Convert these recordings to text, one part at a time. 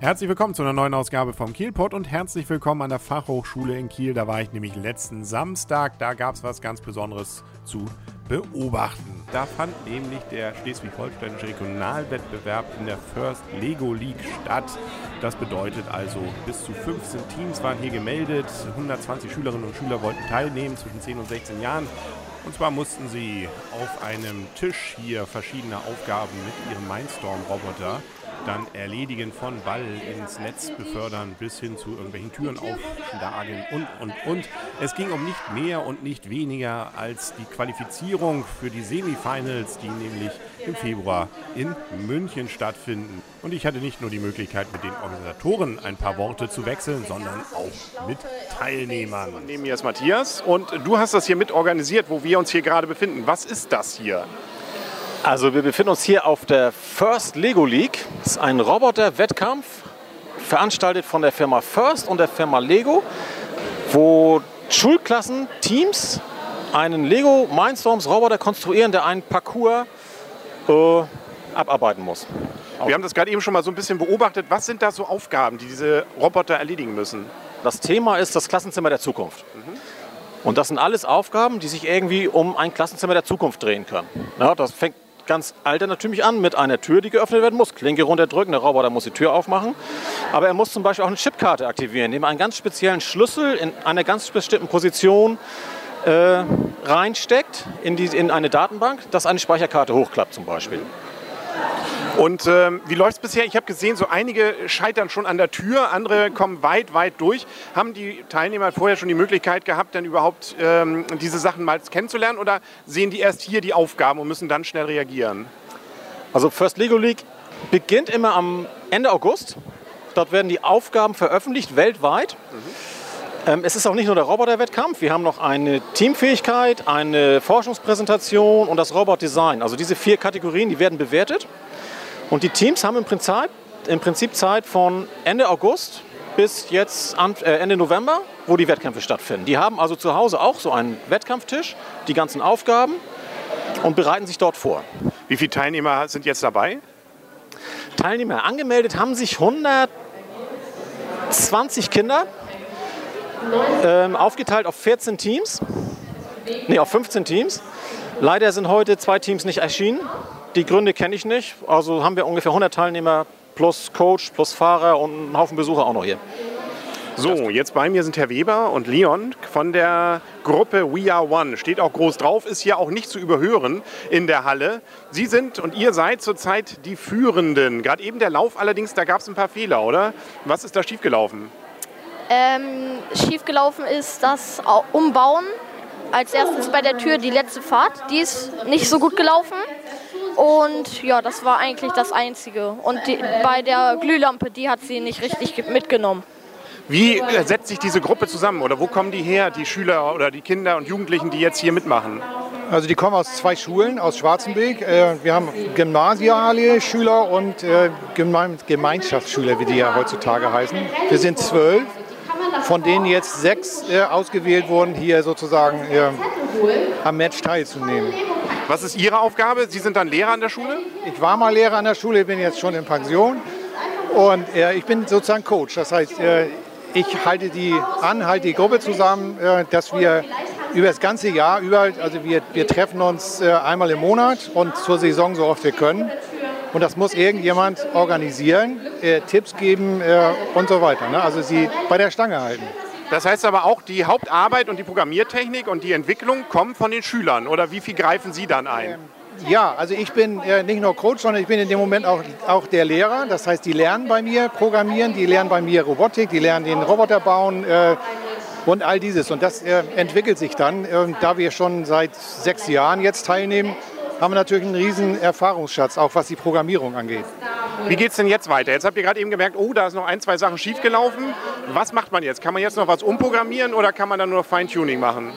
Herzlich willkommen zu einer neuen Ausgabe vom Kielpot und herzlich willkommen an der Fachhochschule in Kiel. Da war ich nämlich letzten Samstag. Da gab es was ganz Besonderes zu beobachten. Da fand nämlich der schleswig-holsteinische Regionalwettbewerb in der First Lego League statt. Das bedeutet also, bis zu 15 Teams waren hier gemeldet. 120 Schülerinnen und Schüler wollten teilnehmen zwischen 10 und 16 Jahren. Und zwar mussten sie auf einem Tisch hier verschiedene Aufgaben mit ihrem Mindstorm-Roboter dann erledigen von Ball ins Netz befördern bis hin zu irgendwelchen Türen aufschlagen und, und, und. Es ging um nicht mehr und nicht weniger als die Qualifizierung für die Semifinals, die nämlich im Februar in München stattfinden. Und ich hatte nicht nur die Möglichkeit, mit den Organisatoren ein paar Worte zu wechseln, sondern auch mit Teilnehmern. Neben mir ist Matthias und du hast das hier mit organisiert, wo wir uns hier gerade befinden. Was ist das hier? Also wir befinden uns hier auf der First Lego League. Das ist ein Roboter-Wettkampf, veranstaltet von der Firma First und der Firma Lego, wo Schulklassen, Teams einen Lego Mindstorms Roboter konstruieren, der einen Parcours äh, abarbeiten muss. Wir haben das gerade eben schon mal so ein bisschen beobachtet. Was sind da so Aufgaben, die diese Roboter erledigen müssen? Das Thema ist das Klassenzimmer der Zukunft. Mhm. Und das sind alles Aufgaben, die sich irgendwie um ein Klassenzimmer der Zukunft drehen können. Ja, das fängt ganz altertümlich an mit einer Tür, die geöffnet werden muss. Klinke runterdrücken, der Roboter muss die Tür aufmachen. Aber er muss zum Beispiel auch eine Chipkarte aktivieren, indem er einen ganz speziellen Schlüssel in einer ganz bestimmten Position äh, reinsteckt in, die, in eine Datenbank, dass eine Speicherkarte hochklappt zum Beispiel. Und ähm, wie läuft es bisher? Ich habe gesehen, so einige scheitern schon an der Tür, andere kommen weit, weit durch. Haben die Teilnehmer vorher schon die Möglichkeit gehabt, dann überhaupt ähm, diese Sachen mal kennenzulernen oder sehen die erst hier die Aufgaben und müssen dann schnell reagieren? Also First Lego League beginnt immer am Ende August. Dort werden die Aufgaben veröffentlicht weltweit. Mhm. Ähm, es ist auch nicht nur der Roboterwettkampf, wir haben noch eine Teamfähigkeit, eine Forschungspräsentation und das Robotdesign. Also diese vier Kategorien, die werden bewertet. Und die Teams haben im Prinzip, im Prinzip Zeit von Ende August bis jetzt äh, Ende November, wo die Wettkämpfe stattfinden. Die haben also zu Hause auch so einen Wettkampftisch, die ganzen Aufgaben und bereiten sich dort vor. Wie viele Teilnehmer sind jetzt dabei? Teilnehmer angemeldet haben sich 120 Kinder, ähm, aufgeteilt auf 14 Teams, nee, auf 15 Teams. Leider sind heute zwei Teams nicht erschienen. Die Gründe kenne ich nicht. Also haben wir ungefähr 100 Teilnehmer plus Coach, plus Fahrer und einen Haufen Besucher auch noch hier. So, jetzt bei mir sind Herr Weber und Leon von der Gruppe We Are One. Steht auch groß drauf, ist hier auch nicht zu überhören in der Halle. Sie sind und ihr seid zurzeit die Führenden. Gerade eben der Lauf allerdings, da gab es ein paar Fehler, oder? Was ist da schiefgelaufen? Ähm, schiefgelaufen ist das Umbauen. Als erstes bei der Tür die letzte Fahrt. Die ist nicht so gut gelaufen. Und ja, das war eigentlich das Einzige. Und die, bei der Glühlampe, die hat sie nicht richtig mitgenommen. Wie setzt sich diese Gruppe zusammen oder wo kommen die her, die Schüler oder die Kinder und Jugendlichen, die jetzt hier mitmachen? Also die kommen aus zwei Schulen, aus Schwarzenberg. Äh, wir haben gymnasiale Schüler und äh, Gemeinschaftsschüler, wie die ja heutzutage heißen. Wir sind zwölf, von denen jetzt sechs äh, ausgewählt wurden, hier sozusagen am Match teilzunehmen. Was ist Ihre Aufgabe? Sie sind dann Lehrer an der Schule? Ich war mal Lehrer an der Schule, bin jetzt schon in Pension. Und äh, ich bin sozusagen Coach. Das heißt, äh, ich halte die an, halte die Gruppe zusammen, äh, dass wir über das ganze Jahr über, also wir, wir treffen uns äh, einmal im Monat und zur Saison so oft wir können. Und das muss irgendjemand organisieren, äh, Tipps geben äh, und so weiter. Ne? Also sie bei der Stange halten. Das heißt aber auch, die Hauptarbeit und die Programmiertechnik und die Entwicklung kommen von den Schülern. Oder wie viel greifen Sie dann ein? Ähm, ja, also ich bin äh, nicht nur Coach, sondern ich bin in dem Moment auch, auch der Lehrer. Das heißt, die lernen bei mir Programmieren, die lernen bei mir Robotik, die lernen den Roboter bauen äh, und all dieses. Und das äh, entwickelt sich dann. Ähm, da wir schon seit sechs Jahren jetzt teilnehmen, haben wir natürlich einen riesen Erfahrungsschatz, auch was die Programmierung angeht. Wie geht es denn jetzt weiter? Jetzt habt ihr gerade eben gemerkt, oh, da ist noch ein, zwei Sachen schiefgelaufen. Was macht man jetzt? Kann man jetzt noch was umprogrammieren oder kann man dann nur Feintuning machen?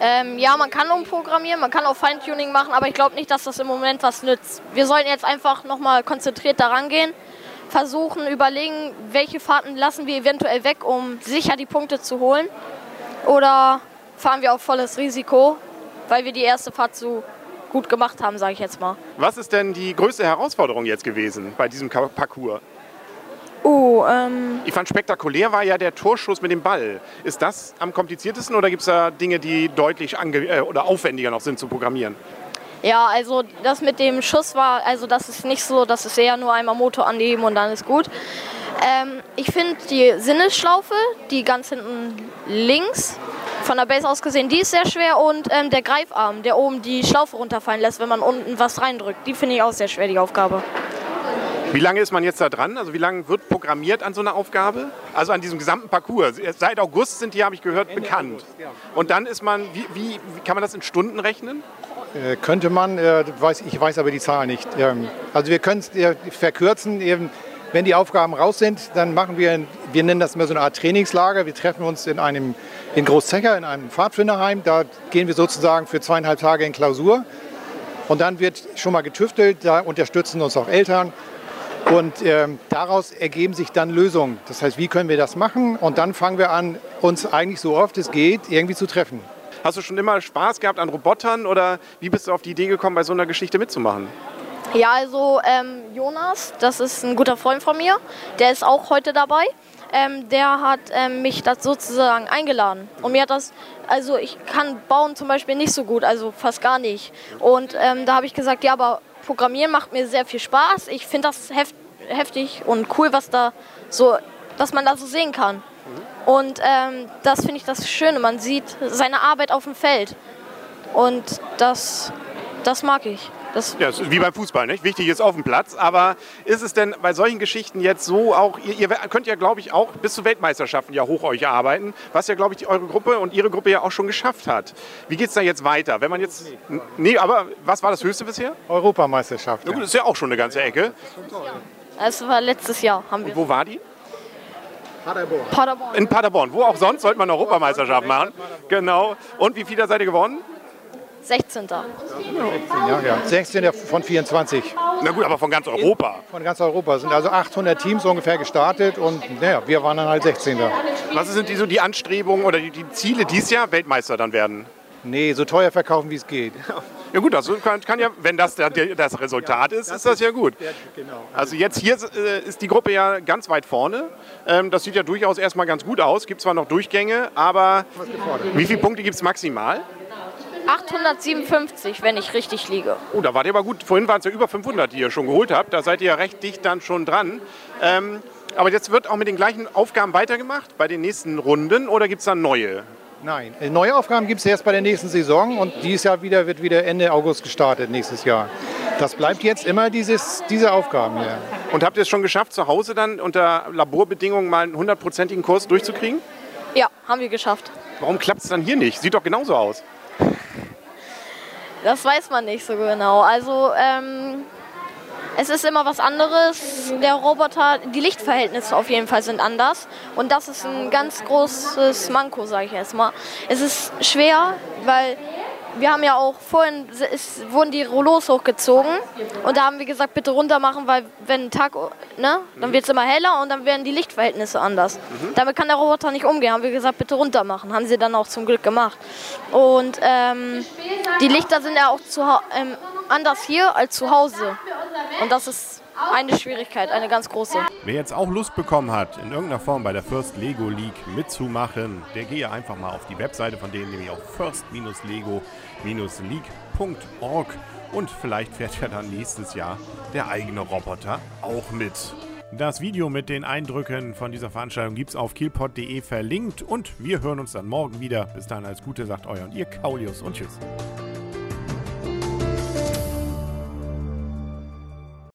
Ähm, ja, man kann umprogrammieren, man kann auch Feintuning machen, aber ich glaube nicht, dass das im Moment was nützt. Wir sollen jetzt einfach nochmal konzentriert daran gehen, versuchen, überlegen, welche Fahrten lassen wir eventuell weg, um sicher die Punkte zu holen. Oder fahren wir auf volles Risiko, weil wir die erste Fahrt zu gut gemacht haben, sage ich jetzt mal. Was ist denn die größte Herausforderung jetzt gewesen bei diesem Parcours? So. Ähm, Ich fand spektakulär war ja der Torschuss mit dem Ball. Ist das am kompliziertesten oder gibt es da Dinge, die deutlich ange äh, oder aufwendiger noch sind zu programmieren? ja, also das mit dem Schuss war, also das ist nicht so, das ist eher nur einmal Motor anheben und dann ist gut. Ähm, ich finde die Sinnesschlaufe, die ganz hinten links, von der Base aus gesehen, die ist sehr schwer und ähm, der Greifarm, der oben die Schlaufe runterfallen lässt, wenn man unten was reindrückt, die finde ich auch sehr schwer, die Aufgabe. Wie lange ist man jetzt da dran? Also wie lange wird programmiert an so einer Aufgabe? Also an diesem gesamten Parcours. Seit August sind die, habe ich gehört, bekannt. Und dann ist man, wie, wie, wie kann man das in Stunden rechnen? Äh, könnte man, äh, weiß, ich weiß aber die Zahl nicht. Ähm, also wir können es äh, verkürzen. Eben, wenn die Aufgaben raus sind, dann machen wir, wir nennen das immer so eine Art Trainingslager. Wir treffen uns in einem in Großzecher, in einem Pfadfinderheim. Da gehen wir sozusagen für zweieinhalb Tage in Klausur. Und dann wird schon mal getüftelt, da unterstützen uns auch Eltern. Und ähm, daraus ergeben sich dann Lösungen. Das heißt, wie können wir das machen? Und dann fangen wir an, uns eigentlich so oft es geht, irgendwie zu treffen. Hast du schon immer Spaß gehabt an Robotern oder wie bist du auf die Idee gekommen, bei so einer Geschichte mitzumachen? Ja, also ähm, Jonas, das ist ein guter Freund von mir, der ist auch heute dabei. Ähm, der hat ähm, mich das sozusagen eingeladen. Und mir hat das, also ich kann bauen zum Beispiel nicht so gut, also fast gar nicht. Und ähm, da habe ich gesagt, ja, aber Programmieren macht mir sehr viel Spaß. Ich finde das heft, heftig und cool, was da so, dass man da so sehen kann. Und ähm, das finde ich das Schöne. Man sieht seine Arbeit auf dem Feld. Und das, das mag ich. Das, Ja, ist wie beim Fußball, nicht? Wichtig ist auf dem Platz. Aber ist es denn bei solchen Geschichten jetzt so auch, ihr, ihr könnt ja, glaube ich, auch bis zu Weltmeisterschaften ja hoch euch arbeiten, was ja, glaube ich, eure Gruppe und ihre Gruppe ja auch schon geschafft hat. Wie geht es da jetzt weiter? Wenn man jetzt. Nee, aber was war das höchste bisher? Europameisterschaft. Na gut, das ist ja auch schon eine ganze Ecke. das war letztes Jahr, haben wir. Wo war die? Paderborn. In Paderborn. Wo auch sonst sollte man eine Europameisterschaft machen. Genau. Und wie viele seid ihr geworden? 16. Ja, ja. 16 von 24 Na gut, aber von ganz Europa. von ganz Europa. Es sind also 800 Teams ungefähr gestartet und naja, wir waren dann halt 16. Was sind die, so die Anstrebungen oder die, die Ziele dieses Jahr? Weltmeister dann werden? Nee, so teuer verkaufen, wie es geht. Ja gut, das kann, kann ja, wenn das der, der, das Resultat ist, ist das ja gut. Also jetzt hier äh, ist die Gruppe ja ganz weit vorne. Ähm, das sieht ja durchaus erstmal ganz gut aus. Gibt zwar noch Durchgänge, aber wie viele Punkte gibt es maximal? 857, wenn ich richtig liege. Oh, da wart ihr aber gut. Vorhin waren es ja über 500, die ihr schon geholt habt. Da seid ihr ja recht dicht dann schon dran. Ähm, aber jetzt wird auch mit den gleichen Aufgaben weitergemacht bei den nächsten Runden oder gibt es dann neue? Nein, äh, neue Aufgaben gibt es erst bei der nächsten Saison und dieses Jahr wieder, wird wieder Ende August gestartet, nächstes Jahr. Das bleibt jetzt immer dieses, diese Aufgaben hier. Und habt ihr es schon geschafft, zu Hause dann unter Laborbedingungen mal einen hundertprozentigen Kurs durchzukriegen? Ja, haben wir geschafft. Warum klappt es dann hier nicht? Sieht doch genauso aus. Das weiß man nicht so genau. Also, ähm, es ist immer was anderes. Der Roboter, die Lichtverhältnisse auf jeden Fall sind anders. Und das ist ein ganz großes Manko, sage ich jetzt mal. Es ist schwer, weil wir haben ja auch vorhin, es wurden die Rollos hochgezogen. Und da haben wir gesagt, bitte runter machen, weil wenn Tag, ne, dann wird es immer heller und dann werden die Lichtverhältnisse anders. Damit kann der Roboter nicht umgehen. Haben wir gesagt, bitte runter machen. Haben sie dann auch zum Glück gemacht. Und ähm, die Lichter sind ja auch zu, ähm, anders hier als zu Hause. Und das ist eine Schwierigkeit, eine ganz große. Wer jetzt auch Lust bekommen hat, in irgendeiner Form bei der First Lego League mitzumachen, der gehe einfach mal auf die Webseite von denen, nämlich auf first-lego-league.org und vielleicht fährt ja dann nächstes Jahr der eigene Roboter auch mit. Das Video mit den Eindrücken von dieser Veranstaltung gibt es auf kielpot.de verlinkt und wir hören uns dann morgen wieder. Bis dahin alles Gute, sagt euer und ihr Kaulius und tschüss.